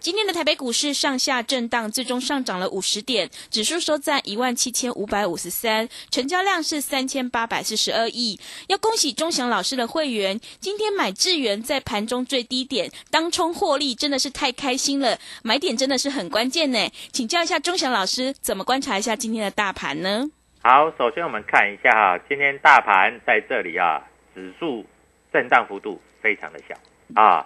今天的台北股市上下震荡，最终上涨了五十点，指数收在一万七千五百五十三，成交量是三千八百四十二亿。要恭喜钟祥老师的会员，今天买智源在盘中最低点当冲获利，真的是太开心了。买点真的是很关键呢，请教一下钟祥老师，怎么观察一下今天的大盘呢？好，首先我们看一下哈，今天大盘在这里啊，指数震荡幅度非常的小啊，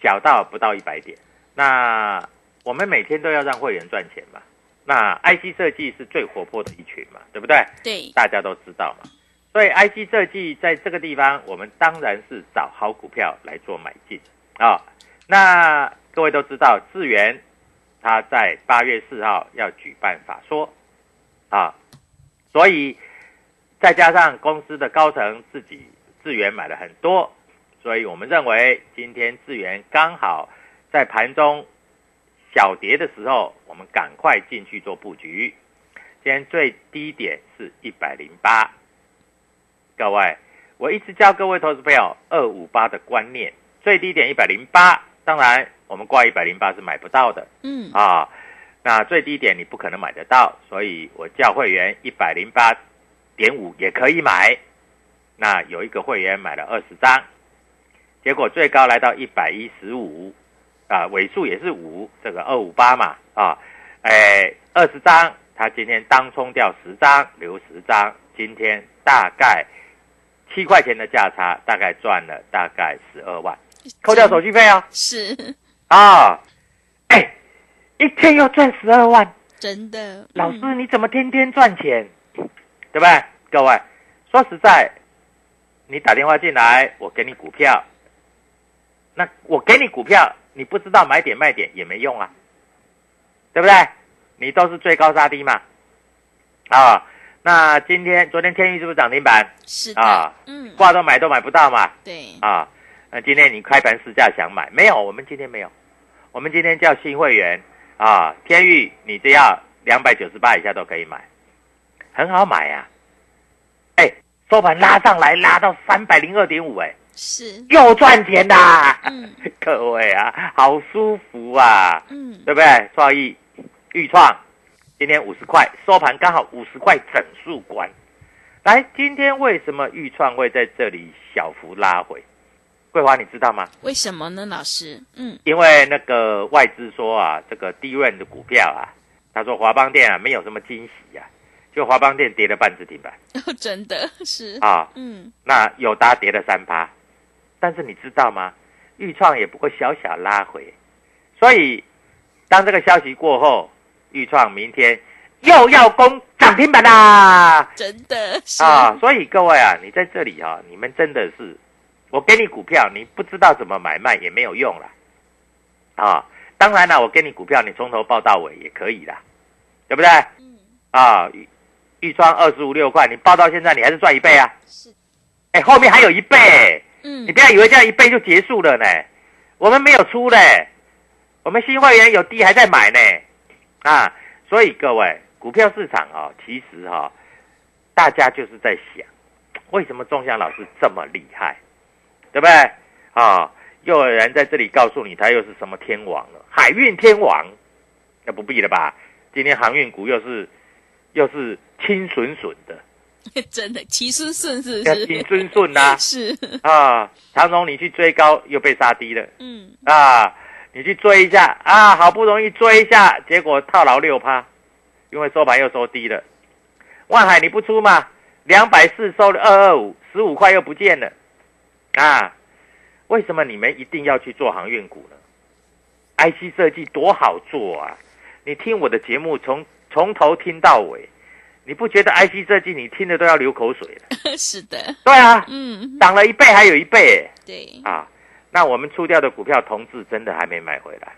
小到不到一百点。那我们每天都要让会员赚钱嘛？那 IC 设计是最活泼的一群嘛，对不对？对，大家都知道嘛。所以 IC 设计在这个地方，我们当然是找好股票来做买进啊。那各位都知道，智源他在八月四号要举办法说啊，所以再加上公司的高层自己智源买了很多，所以我们认为今天智源刚好。在盘中小跌的时候，我们赶快进去做布局。今天最低点是一百零八，各位，我一直教各位投资朋友二五八的观念，最低点一百零八，当然我们挂一百零八是买不到的，嗯啊，那最低点你不可能买得到，所以我叫会员一百零八点五也可以买。那有一个会员买了二十张，结果最高来到一百一十五。啊，尾数也是五，这个二五八嘛，啊，哎，二十张，他今天当冲掉十张，留十张，今天大概七块钱的价差，大概赚了大概十二万，扣掉手续费哦，是啊，哎，一天要赚十二万，真的。老师你怎么天天赚钱，对不对？各位说实在，你打电话进来，我给你股票，那我给你股票。你不知道买点卖点也没用啊，对不对？你都是追高杀低嘛，啊，那今天昨天天宇是不是涨停板？是啊，嗯，挂都买都买不到嘛，对，啊，那今天你开盘试价想买没有？我们今天没有，我们今天叫新会员啊，天域你只要两百九十八以下都可以买，很好买呀，哎，收盘拉上来拉到三百零二点五，哎。是又赚钱啦！嗯，各位啊，好舒服啊，嗯，对不对？创意、预创今天五十块收盘刚好五十块整数关。来，今天为什么豫创会在这里小幅拉回？桂华，你知道吗？为什么呢，老师？嗯，因为那个外资说啊，这个低润的股票啊，他说华邦电啊没有什么惊喜啊，就华邦电跌了半只停板。哦，真的是啊，嗯，那友达跌了三趴。但是你知道吗？豫创也不过小小拉回，所以当这个消息过后，豫创明天又要攻涨涨停板啦！真的是。啊，所以各位啊，你在这里啊，你们真的是，我给你股票，你不知道怎么买卖也没有用了，啊，当然了，我给你股票，你从头报到尾也可以啦，对不对？嗯，啊，豫豫创二十五六块，你报到现在你还是赚一倍啊，是，哎，后面还有一倍，你不要以为这样一倍就结束了呢，我们没有出嘞，我们新会员有低还在买呢，啊，所以各位股票市场啊、其实哈、大家就是在想，为什么钟祥老师这么厉害，对不对？啊，又有人在这里告诉你他又是什么天王了，海运天王，那不必了吧？今天航运股又是又是清顺顺的，真的齐顺顺是不是？要清顺顺呐 是，啊，长荣你去追高又被杀低了。嗯，啊，你去追一下啊，好不容易追一下，结果套牢六趴，因为收盘又收低了。万海你不出嘛？两百四收了二二五，十五块又不见了，啊，为什么你们一定要去做航运股呢？IC 设计多好做啊！你听我的节目从从头听到尾，你不觉得 IC 设计你听的都要流口水？了？是的，对啊，嗯，涨了一倍还有一倍、对，啊，那我们出掉的股票同志真的还没买回来，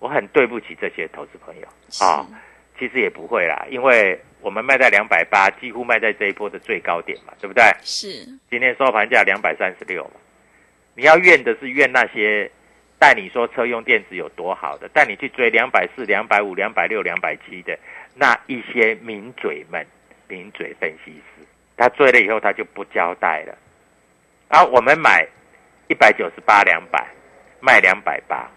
我很对不起这些投资朋友。啊。其实也不会啦，因为我们卖在两百八，几乎卖在这一波的最高点嘛，对不对？是，今天收盘价两百三十六嘛，你要怨的是怨那些带你说车用电子有多好的，带你去追两百四、两百五、两百六、两百七的那一些名嘴们、名嘴分析师，他追了以后他就不交代了。啊我们买一百九十八、两百，卖两百八，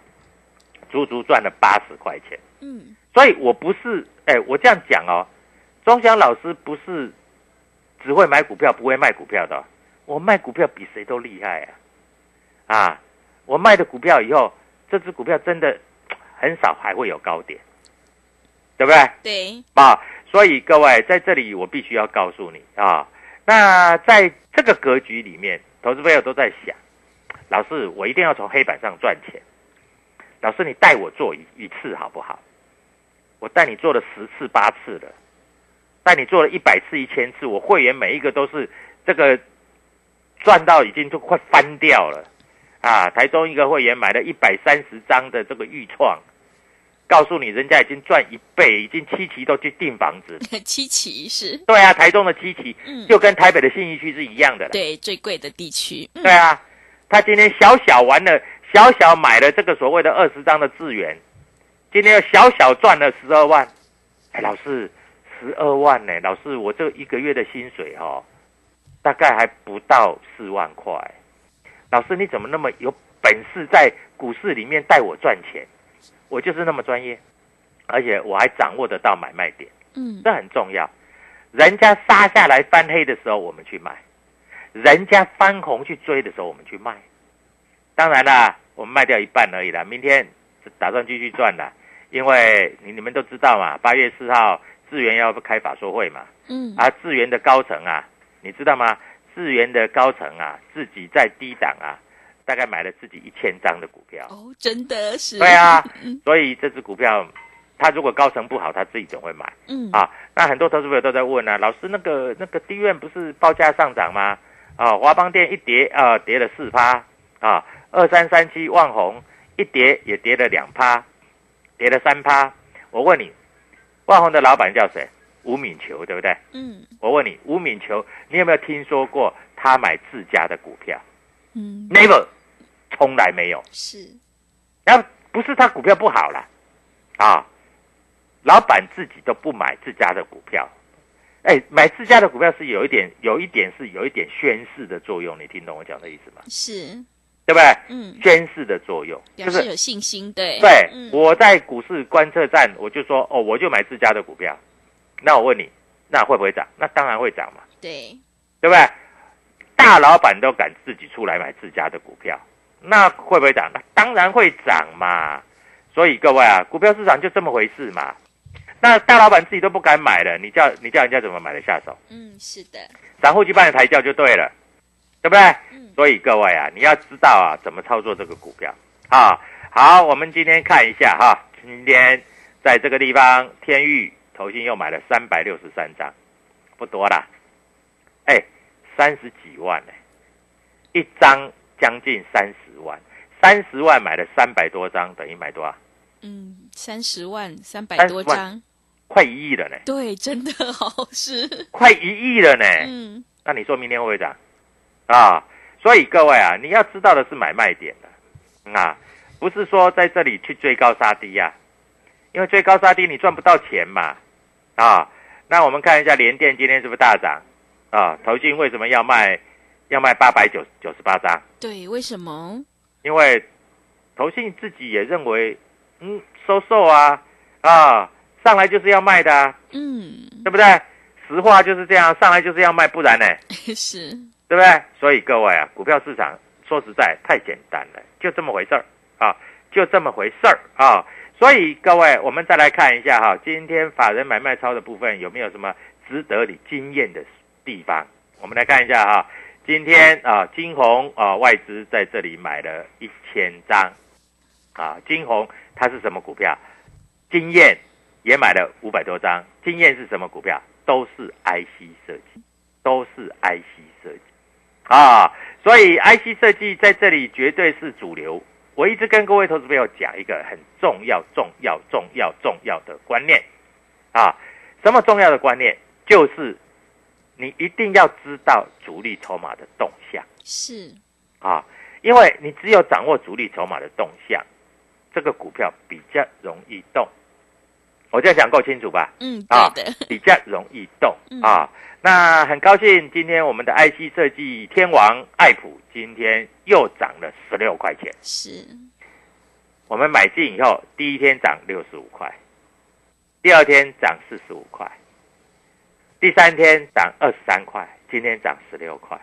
足足赚了八十块钱。嗯，所以我不是，哎，我这样讲哦，钟祥老师不是只会买股票不会卖股票的哦、我卖股票比谁都厉害啊！啊，我卖的股票以后，这只股票真的很少还会有高点，对不对？对，啊，所以各位在这里我必须要告诉你啊，那在这个格局里面，投资朋友都在想，老师我一定要从黑板上赚钱，老师你带我做一一次好不好？我带你做了十次八次了，带你做了一百次一千次，我会员每一个都是这个赚到已经都快翻掉了啊！台中一个会员买了一百三十张的这个预创。告诉你，人家已经赚一倍，已经七期都去订房子。七期是，对啊，台中的七期嗯，就跟台北的信义区是一样的了。对，最贵的地区，嗯对啊，他今天小小玩了，小小买了这个所谓的二十张的资源，今天又小小赚了十二万。哎，老师，十二万呢？老师，我这一个月的薪水哦，大概还不到四万块。老师，你怎么那么有本事在股市里面带我赚钱？我就是那么专业，而且我还掌握得到买卖点。嗯，这很重要。人家杀下来翻黑的时候，我们去买；人家翻红去追的时候，我们去卖。当然啦，我们卖掉一半而已啦。明天打算继续赚啦，因为你你们都知道嘛，八月四号智源要开法说会嘛，嗯，啊，智源的高层啊，你知道吗？智源的高层啊，自己在低档啊，大概买了自己一千张的股票。哦，真的是，对啊嗯所以这只股票，它如果高层不好，他自己总会买。嗯，啊，那很多投资朋友都在问啊，老师那个那个低院不是报价上涨吗？啊，华邦电一跌啊跌了四趴啊，二三三七万红一跌也跌了两趴，跌了三趴。我问你，万红的老板叫谁？吴敏球，对不对？嗯我问你，吴敏球，你有没有听说过他买自家的股票嗯，？Never，从来没有。是，然后不是他股票不好了，啊，老板自己都不买自家的股票，哎，买自家的股票是有一点，有一点是有一点宣示的作用，你听懂我讲的意思吗？是，对不对？嗯，宣示的作用就是有信心，对，对，嗯，我在股市观测站，我就说哦，我就买自家的股票。那我问你，那会不会涨？那当然会涨嘛，对，对不对？大老板都敢自己出来买自家的股票，那会不会涨？那当然会涨嘛。所以各位啊，股票市场就这么回事嘛。那大老板自己都不敢买了，你叫你叫人家怎么买得下手？嗯，是的，散户去帮你抬轿就对了，对不对？嗯所以各位啊，你要知道啊，怎么操作这个股票啊。好，我们今天看一下哈，今天在这个地方，天域投信又买了三百六十三张，不多啦，哎，三十几万呢、一张将近三十万，三十万买了三百多张，等于买多少？嗯，三十万三百多张，快一亿了呢，对，真的好是，快一亿了呢。嗯，那你说明天会不会涨啊？所以各位啊，你要知道的是买卖点的啊，不是说在这里去追高杀低呀、因为追高杀低你赚不到钱嘛啊。那我们看一下联电今天是不是大涨啊？投信为什么要卖要卖八百九九十八张？对，为什么？因为投信自己也认为，嗯，收售啊啊，上来就是要卖的啊，嗯，对不对？实话就是这样，上来就是要卖，不然呢？是，对不对？所以各位啊，股票市场说实在太简单了，就这么回事儿啊，就这么回事儿啊。所以各位，我们再来看一下哈，今天法人买卖超的部分有没有什么值得你惊艳的地方？我们来看一下哈，今天啊，金红啊，外资在这里买了一千张啊，金红它是什么股票？金燕也买了五百多张，金燕是什么股票？都是 IC 设计，都是 IC 设计啊，所以 IC 设计在这里绝对是主流。我一直跟各位投资朋友讲一个很重要、重要、重要、重要的观念啊，什么重要的观念？就是你一定要知道主力筹码的动向是，啊，因为你只有掌握主力筹码的动向，这个股票比较容易动。我这样讲够清楚吧？嗯，啊比较容易动 嗯啊。那很高兴，今天我们的 IC 设计天王爱普今天又涨了十六块钱。是，我们买进以后，第一天涨六十五块，第二天涨四十五块，第三天涨二十三块，今天涨十六块。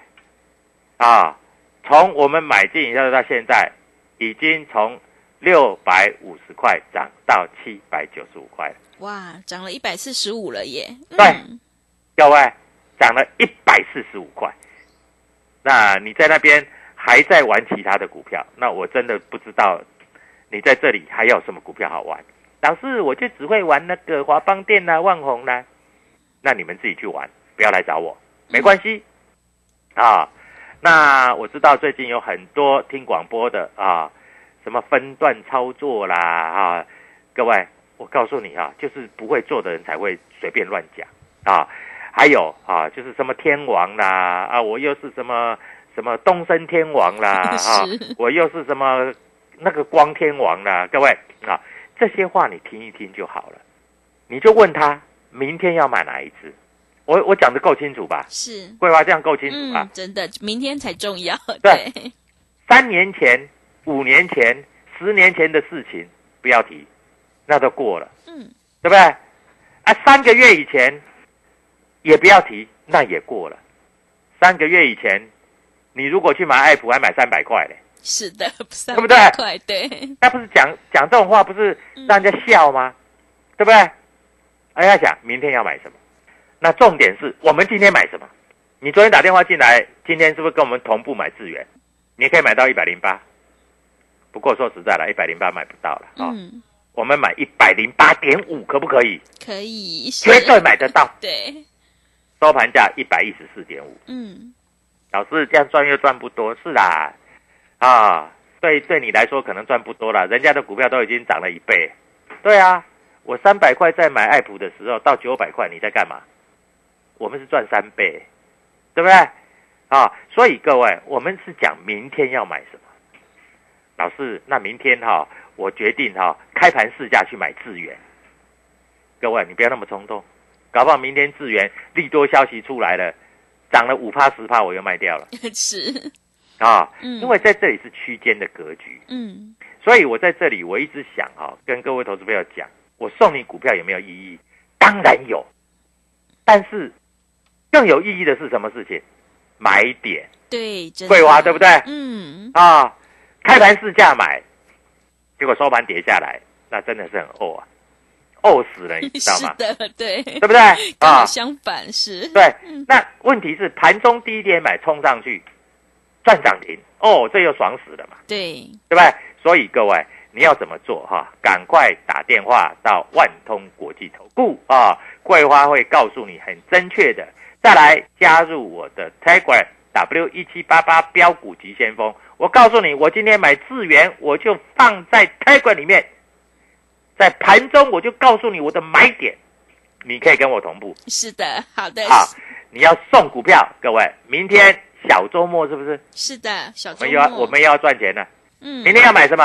啊，从我们买进以后到现在，已经从六百五十块涨到七百九十五块了。哇，涨了一百四十五了耶，对嗯各位，涨了一百四十五块。那你在那边还在玩其他的股票，那我真的不知道你在这里还有什么股票好玩。老师，我就只会玩那个华邦电啦、万宏啦，那你们自己去玩，不要来找我，没关系。啊，那我知道最近有很多听广播的啊，什么分段操作啦啊，各位，我告诉你啊，就是不会做的人才会随便乱讲啊。还有啊，就是什么天王啦啊，我又是什么什么东升天王啦 啊，我又是什么那个光天王啦，各位啊，这些话你听一听就好了，你就问他明天要买哪一只，我我讲的够清楚吧？是，桂花这样够清楚吧？嗯，真的，明天才重要，对对，三年前、五年前、十年前的事情不要提，那都过了，嗯，对不对？啊，三个月以前也不要提，那也过了。三个月以前，你如果去买爱普，还买三百块嘞，是的，对对不对，对，那不是讲讲这种话，不是让人家笑吗？对不对？哎呀，想明天要买什么？那重点是我们今天买什么？你昨天打电话进来，今天是不是跟我们同步买智源？你可以买到一百零八，不过说实在了，一百零八买不到了啊、嗯，我们买一百零八点五，可不可以？可以，是绝对买得到。对，收盘价一百一十四点五，嗯，老师这样赚又赚不多，是啦，啊，对对你来说可能赚不多了，人家的股票都已经涨了一倍，对啊，我三百块在买爱普的时候到九百块，你在干嘛？我们是赚三倍，对不对？啊，所以各位，我们是讲明天要买什么。老师，那明天哈、我决定哈、开盘市价去买智源。各位，你不要那么冲动，搞不好明天智源利多消息出来了，涨了五趴十趴，我又卖掉了 是，啊。嗯因为在这里是区间的格局，嗯，所以我在这里我一直想哈、跟各位投资朋友讲，我送你股票有没有意义？当然有，但是更有意义的是什么事情？买点对，桂花对不对？嗯，啊，开盘市价买，结果收盘跌下来，那真的是很呕啊，呕死了，你知道吗？是的，对，对不对？啊，相反是，对。那问题是盘中低点买冲上去，赚涨停，哦，这又爽死了嘛，对，对不对？所以各位，你要怎么做哈？赶快打电话到万通国际投顾啊，桂花会告诉你很正确的。再来加入我的 Telegram W 一七八八标股急先锋，我告诉你，我今天买智源，我就放在 Telegram 里面，在盘中我就告诉你我的买点，你可以跟我同步。是的，好的，好，你要送股票，各位，明天小周末是不是？是的，小周我们又要末，我们又要赚钱了。嗯明天要买什么？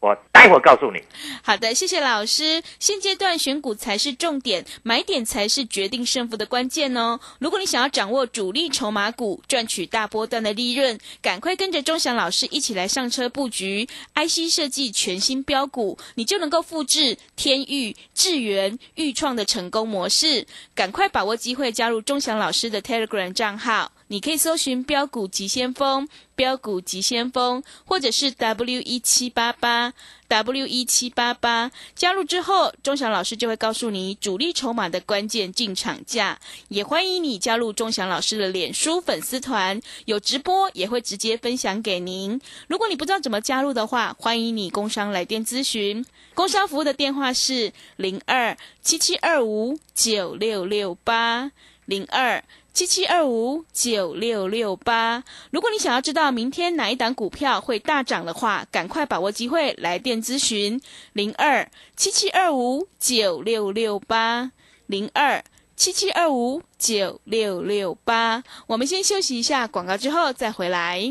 我待会告诉你。好的，谢谢老师。现阶段选股才是重点，买点才是决定胜负的关键哦。如果你想要掌握主力筹码股，赚取大波段的利润，赶快跟着钟祥老师一起来上车布局 IC 设计全新标股，你就能够复制天域、智源、豫创的成功模式。赶快把握机会，加入钟祥老师的 Telegram 账号。你可以搜寻标股急先锋、标股急先锋，或者是 W 一七八八 W 一七八八。加入之后，钟祥老师就会告诉你主力筹码的关键进场价。也欢迎你加入钟祥老师的脸书粉丝团，有直播也会直接分享给您。如果你不知道怎么加入的话，欢迎你工商来电咨询。工商服务的电话是零二七七二五九六六八零二。七七二五九六六八。如果你想要知道明天哪一档股票会大涨的话，赶快把握机会来电咨询零二七七二五九六六八零二七七二五九六六八。我们先休息一下广告，之后再回来。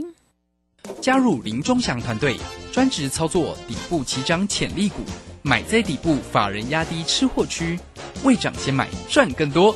加入林忠祥团队，专职操作底部起涨潜力股，买在底部，法人压低吃货区，未涨先买赚更多。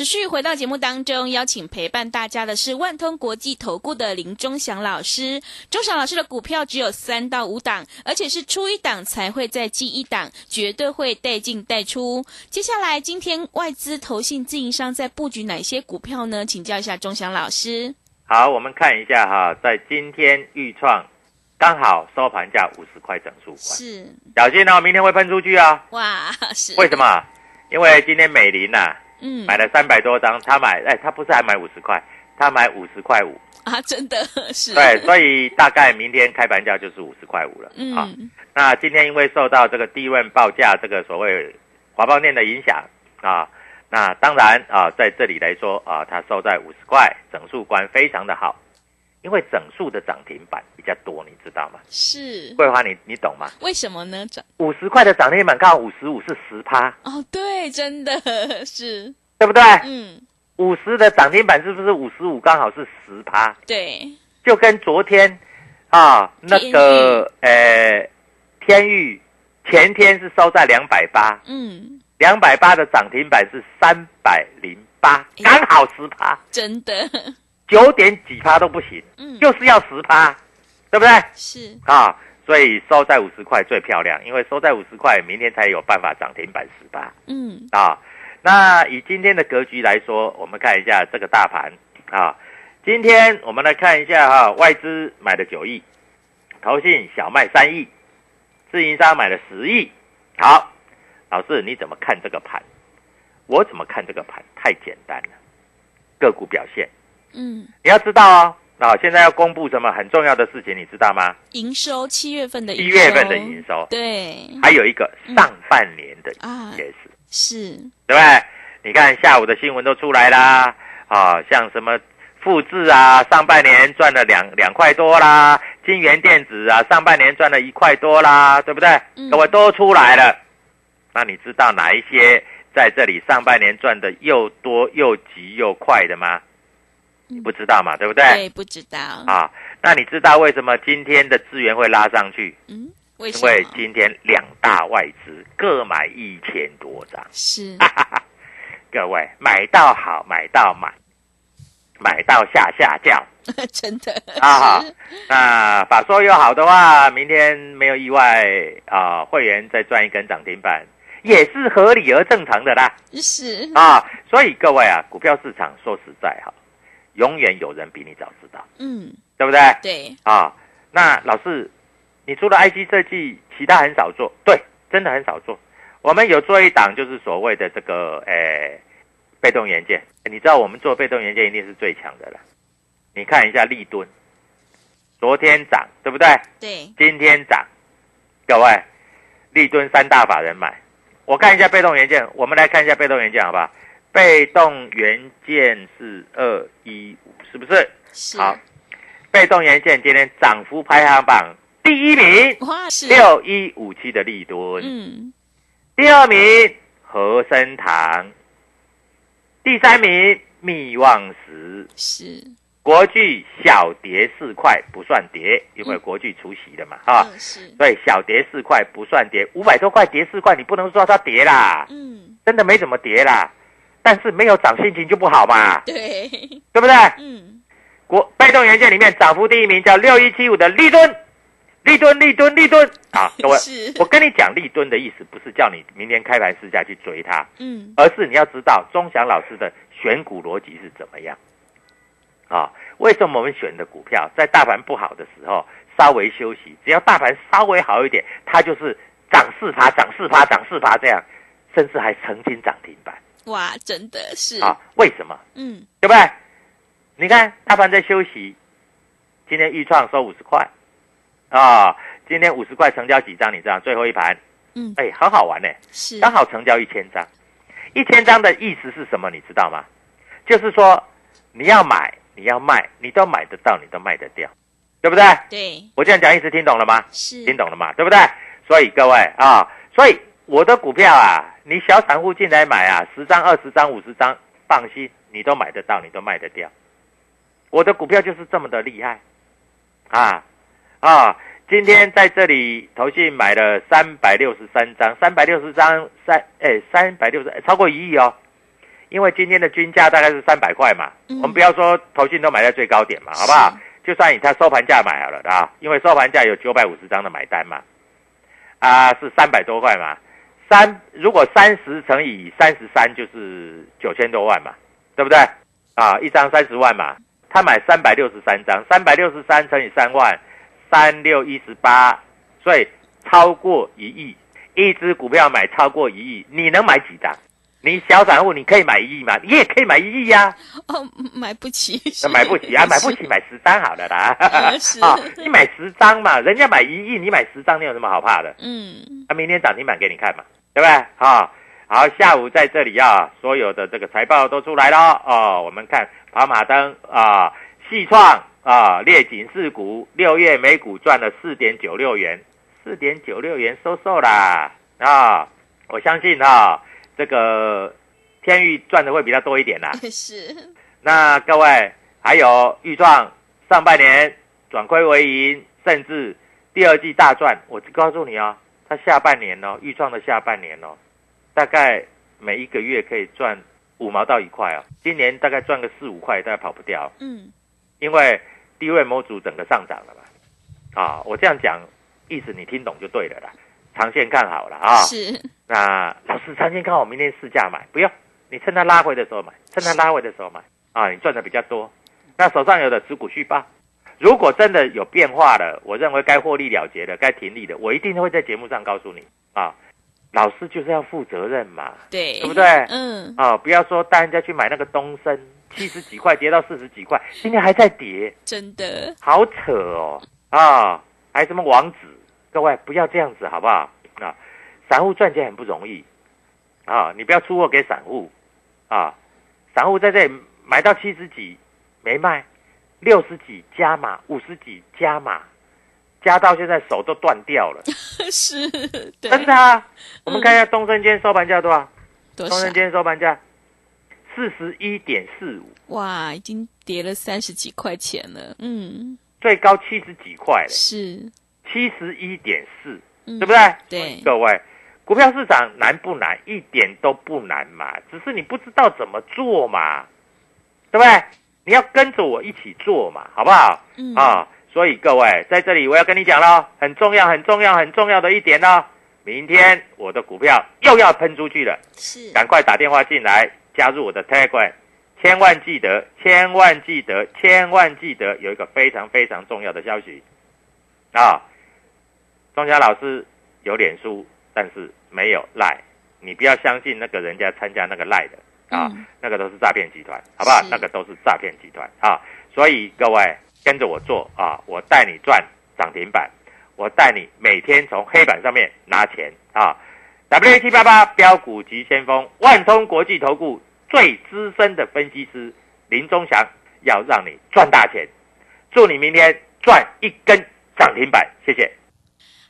持续回到节目当中，邀请陪伴大家的是万通国际投顾的林忠祥老师。忠祥老师的股票只有三到五档，而且是出一档才会再进一档，绝对会带进带出。接下来，今天外资、投信、自营商在布局哪些股票呢？请教一下忠祥老师。好，我们看一下哈，在今天预创刚好收盘价五十块整数块，是小心哦，明天会喷出去啊！哇，是为什？么？因为今天美林呐、嗯。买了三百多张，他买哎，他不是还买五十块，他买五十块五，啊，真的是。对，所以大概明天开盘价就是五十块五了。啊，嗯那今天因为受到这个低润报价这个所谓华邦店的影响啊，那当然啊，在这里来说啊，它收在五十块，整数关非常的好，因为整数的涨停板比较多，你知道吗？是。桂花，你你懂吗？为什么呢？涨五十块的涨停板刚好五十五是十趴，哦，对，真的 是。对不对？嗯，五十的涨停板是不是五十五刚好是十趴？对，就跟昨天啊那个呃天域前天是收在两百八，嗯，两百八的涨停板是三百零八，哎刚好十趴，真的，九点几趴都不行，嗯，就是要十趴，对不对？是啊，所以收在五十块最漂亮，因为收在五十块，明天才有办法涨停板十八嗯啊。那以今天的格局来说，我们看一下这个大盘啊。今天我们来看一下哈、外资买了九亿，投信小卖三亿，自营商买了十亿。好，老师你怎么看这个盘？我怎么看这个盘？太简单了，个股表现嗯，你要知道哦。啊，现在要公布什么很重要的事情，你知道吗？营收七月份的七营收月份的营收，对还有一个上半年的啊 EPS，、是对不对？你看下午的新闻都出来啦，啊，像什么富智啊，上半年赚了两两块多啦，金源电子啊，上半年赚了一块多啦，对不对？嗯各位都出来了，那你知道哪一些在这里上半年赚的又多又急又快的吗？你不知道嘛，对不对？对，不知道，啊，那你知道为什么今天的资源会拉上去？嗯，为因什么？为今天两大外资各买一千多张，是各位买到好，买到满，买到下下叫 真的啊好！那法说有好的话，明天没有意外啊，会员再赚一根涨停板，也是合理而正常的啦是啊！所以各位啊，股票市场说实在哈，永远有人比你早知道，嗯，对不对？对，啊，那老师，你除了 IC 设计，其他很少做，对，真的很少做。我们有做一档，就是所谓的这个诶、被动元件。你知道我们做被动元件一定是最强的了。你看一下立敦，昨天涨，对不对？对，今天涨，各位，立敦三大法人买。我看一下被动元件，我们来看一下被动元件好不好？被动元件是二一五，是不是？是，好，被动元件今天涨幅排行榜第一名，六一五七的利敦，嗯，第二名和生堂，第三名密旺石，是，国巨小跌四块不算跌，因为国巨除息的嘛，哈，嗯，是，所以小跌四块不算跌，五百多块跌四块，你不能说它跌啦，嗯，真的没怎么跌啦，但是没有涨心情就不好嘛，对，对不对？嗯，国被动元件里面涨幅第一名叫六一七五的立敦，立敦立敦立敦。啊，各位，我跟你讲立敦的意思不是叫你明天开盘试价去追它，嗯，而是你要知道钟祥老师的选股逻辑是怎么样。啊？为什么我们选的股票在大盘不好的时候稍微休息，只要大盘稍微好一点，它就是涨四趴、涨四趴、涨四趴这样，甚至还曾经涨停板哇，真的是，啊？为什么？嗯，对不对？你看大盘在休息，今天预创收五十块啊，今天五十块成交几张？你知道最后一盘，嗯，哎，很好玩呢，是，刚好成交一千张。一千张的意思是什么？你知道吗？就是说你要买，你要卖，你都买得到，你都卖得掉，对不对？对，我这样讲意思听懂了吗？是，听懂了吗？对不对？所以各位啊，所以我的股票啊，你小散户进来买啊，十张、二十张、五十张，放心，你都买得到，你都卖得掉。我的股票就是这么的厉害啊啊！今天在这里投信买了三百六十三张，三百六十张三哎三百六十超过一亿哦。因为今天的均价大概是三百块嘛，嗯我们不要说投信都买在最高点嘛，好不好？就算以它收盘价买好了的啊，因为收盘价有九百五十张的买单嘛，啊是三百多块嘛，三如果三十乘以三十三就是九千多万嘛，对不对？啊，一张三十万嘛，他买三百六十三张，三百六十三乘以三万，三六一十八，所以超过一亿，一只股票买超过一亿，你能买几张？你小散户你可以买一亿吗？你也可以买一亿呀、哦，买不起，买不起啊，买不起买十张好了啦。是 啊，你买十张嘛，人家买一亿，你买十张，你有什么好怕的？嗯，那、明天涨停板给你看嘛，对不对？啊，好，下午在这里啊，所有的这个财报都出来了哦。我们看跑马灯啊，细创啊，列警示股，六月每股赚了四点九六元，四点九六元收售啦啊！我相信啊，这个天域赚的会比较多一点啦。是，那各位还有豫创上半年转亏为盈，甚至第二季大赚。我告诉你哦，它下半年哦，预创的下半年哦，大概每一个月可以赚五毛到一块哦。今年大概赚个四五块，大概跑不掉，嗯，因为低位模组整个上涨了嘛。啊，我这样讲意思你听懂就对了啦。长线看好了啊。是，那老师长线看好，明天试价买，不用，你趁它拉回的时候买，趁它拉回的时候买啊，你赚的比较多。那手上有的持股续报，如果真的有变化了，我认为该获利了结的、该停利的，我一定会在节目上告诉你啊。老师就是要负责任嘛，对，对不对嗯，啊，不要说带人家去买那个东升，七十几块跌到四十几块，今天还在跌，真的，好扯哦啊！还什么王子，各位不要这样子好不好？啊，散户赚钱很不容易啊！你不要出货给散户啊！散户在这里买到七十几没卖，六十几加码，五十几加码，加到现在手都断掉了，是，对，真的啊！我们看一下东升今天收盘价多少？多少东升？今天收盘价四十一点四五，哇，已经跌了三十几块钱了，嗯，最高七十几块了，是，七十一点四。嗯对不对？对，各位，股票市场难不难？一点都不难嘛，只是你不知道怎么做嘛，对不对？你要跟着我一起做嘛，好不好？嗯，啊，所以各位在这里我要跟你讲了，很重要、很重要、很重要的一点呢，明天我的股票又要喷出去了，是，赶快打电话进来加入我的 Telegram，千万记得，千万记得，千万记得有一个非常非常重要的消息啊！钟祥老师有脸书，但是没有赖，你不要相信那个人家参加那个赖的啊，嗯那个都是诈骗集团，好不好？那个都是诈骗集团啊！所以各位跟着我做啊，我带你赚涨停板，我带你每天从黑板上面拿钱啊！W 七八八标股及先锋，万通国际投顾最资深的分析师林忠祥，要让你赚大钱，祝你明天赚一根涨停板，谢谢。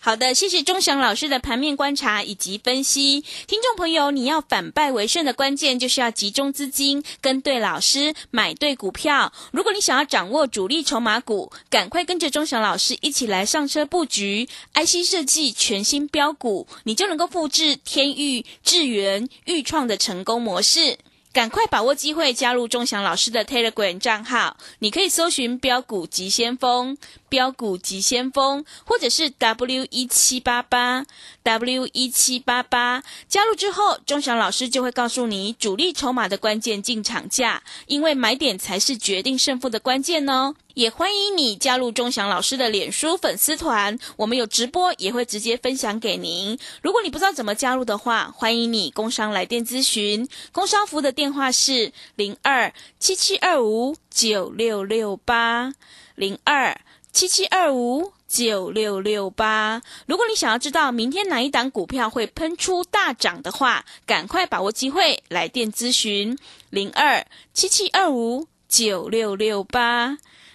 好的，谢谢钟祥老师的盘面观察以及分析。听众朋友，你要反败为胜的关键就是要集中资金，跟对老师，买对股票。如果你想要掌握主力筹码股，赶快跟着钟祥老师一起来上车布局 IC 设计全新标股，你就能够复制天域、智源、豫创的成功模式。赶快把握机会，加入钟祥老师的 Telegram 账号。你可以搜寻“标股急先锋”、“标股急先锋”，或者是 W 一七八八 W 一七八八。加入之后，钟祥老师就会告诉你主力筹码的关键进场价，因为买点才是决定胜负的关键哦。也欢迎你加入钟祥老师的脸书粉丝团，我们有直播，也会直接分享给您。如果你不知道怎么加入的话，欢迎你工商来电咨询，工商服务的电话是零二七七二五九六六八零二七七二五。九六六八。如果你想要知道明天哪一档股票会喷出大涨的话，赶快把握机会来电咨询零二七七二五九六六八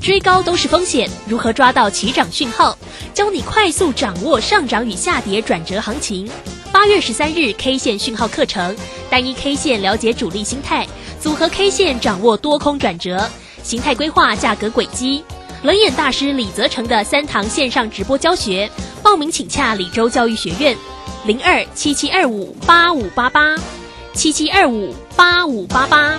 追高都是风险，如何抓到起涨讯号？教你快速掌握上涨与下跌转折行情。八月十三日 K 线讯号课程，单一 K 线了解主力心态，组合 K 线掌握多空转折，形态规划价格轨迹。冷眼大师李泽成的三堂线上直播教学，报名请洽李州教育学院，零二七七二五八五八八，七七二五八五八八。